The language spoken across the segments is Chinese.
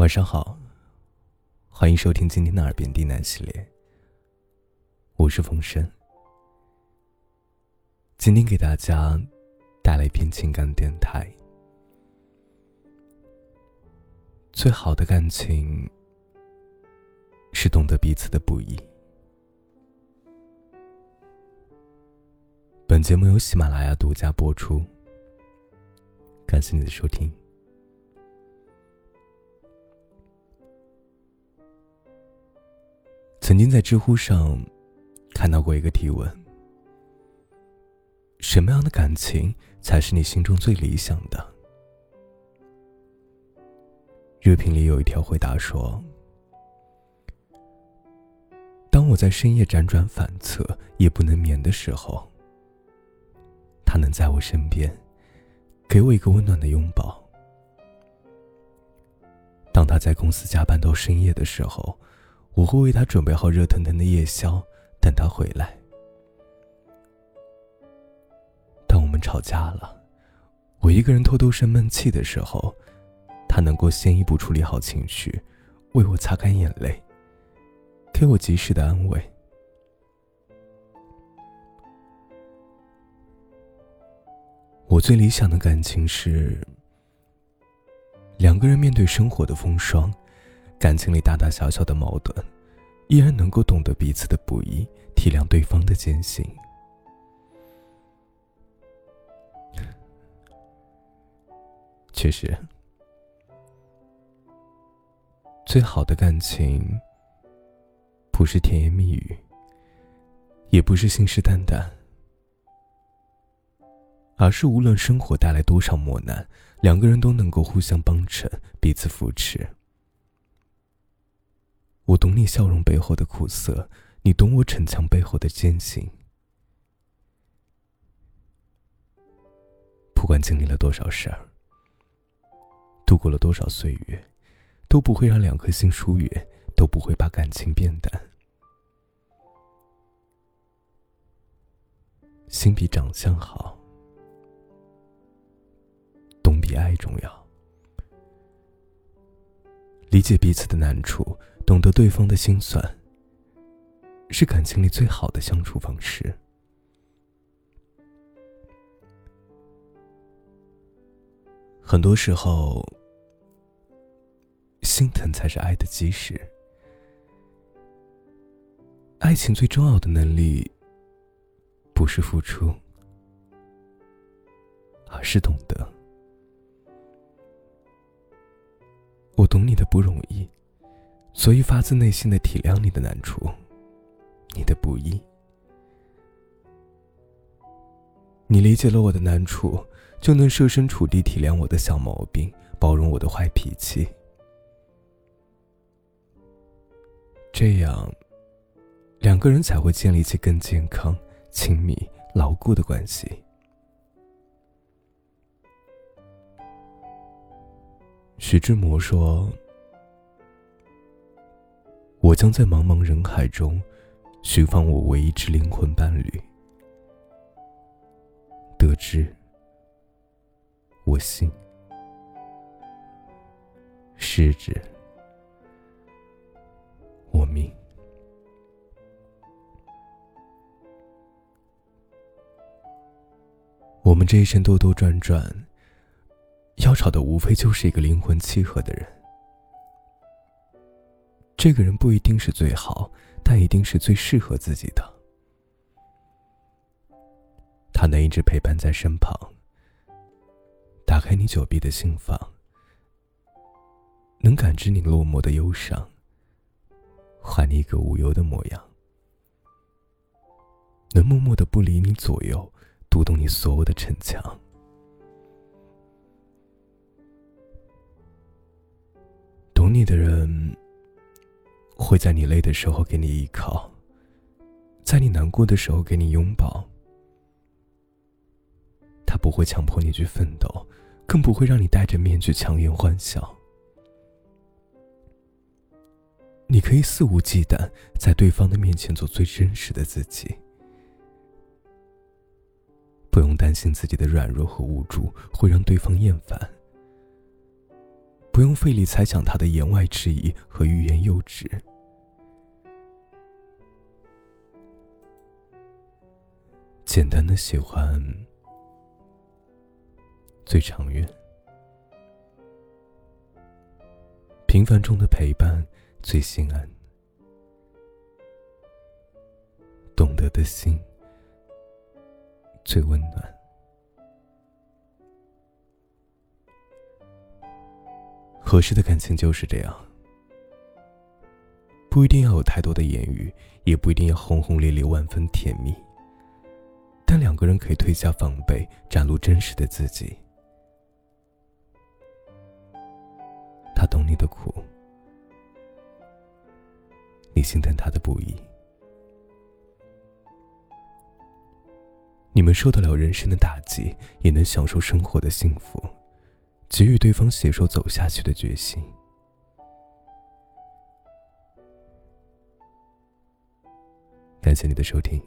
晚上好，欢迎收听今天的耳边低喃系列。我是风声，今天给大家带来一篇情感电台。最好的感情是懂得彼此的不易。本节目由喜马拉雅独家播出，感谢你的收听。曾经在知乎上看到过一个提问：什么样的感情才是你心中最理想的？热评里有一条回答说：“当我在深夜辗转反侧、夜不能眠的时候，他能在我身边，给我一个温暖的拥抱；当他在公司加班到深夜的时候。”我会为他准备好热腾腾的夜宵，等他回来。当我们吵架了，我一个人偷偷生闷气的时候，他能够先一步处理好情绪，为我擦干眼泪，给我及时的安慰。我最理想的感情是，两个人面对生活的风霜。感情里大大小小的矛盾，依然能够懂得彼此的不易，体谅对方的艰辛。确实，最好的感情，不是甜言蜜语，也不是信誓旦旦，而是无论生活带来多少磨难，两个人都能够互相帮衬，彼此扶持。我懂你笑容背后的苦涩，你懂我逞强背后的艰辛。不管经历了多少事儿，度过了多少岁月，都不会让两颗心疏远，都不会把感情变淡。心比长相好，懂比爱重要，理解彼此的难处。懂得对方的心酸，是感情里最好的相处方式。很多时候，心疼才是爱的基石。爱情最重要的能力，不是付出，而是懂得。我懂你的不容易。所以，发自内心的体谅你的难处，你的不易。你理解了我的难处，就能设身处地体谅我的小毛病，包容我的坏脾气。这样，两个人才会建立起更健康、亲密、牢固的关系。徐志摩说。我将在茫茫人海中寻访我唯一之灵魂伴侣。得知，我信；失之，我命。我们这一生兜兜转转，要找的无非就是一个灵魂契合的人。这个人不一定是最好，但一定是最适合自己的。他能一直陪伴在身旁，打开你久闭的心房，能感知你落寞的忧伤，还你一个无忧的模样，能默默的不离你左右，读懂你所有的逞强。你的人。会在你累的时候给你依靠，在你难过的时候给你拥抱。他不会强迫你去奋斗，更不会让你戴着面具强颜欢笑。你可以肆无忌惮在对方的面前做最真实的自己，不用担心自己的软弱和无助会让对方厌烦，不用费力猜想他的言外之意和欲言又止。简单的喜欢最长远，平凡中的陪伴最心安，懂得的心最温暖。合适的感情就是这样，不一定要有太多的言语，也不一定要轰轰烈烈、万分甜蜜。但两个人可以褪下防备，展露真实的自己。他懂你的苦，你心疼他的不易。你们受得了人生的打击，也能享受生活的幸福。给予对方携手走下去的决心。感谢你的收听。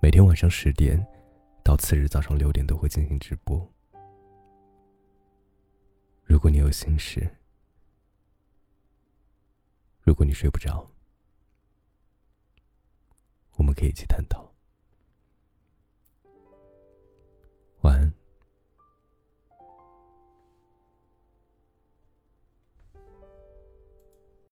每天晚上十点到次日早上六点都会进行直播。如果你有心事，如果你睡不着，我们可以一起探讨。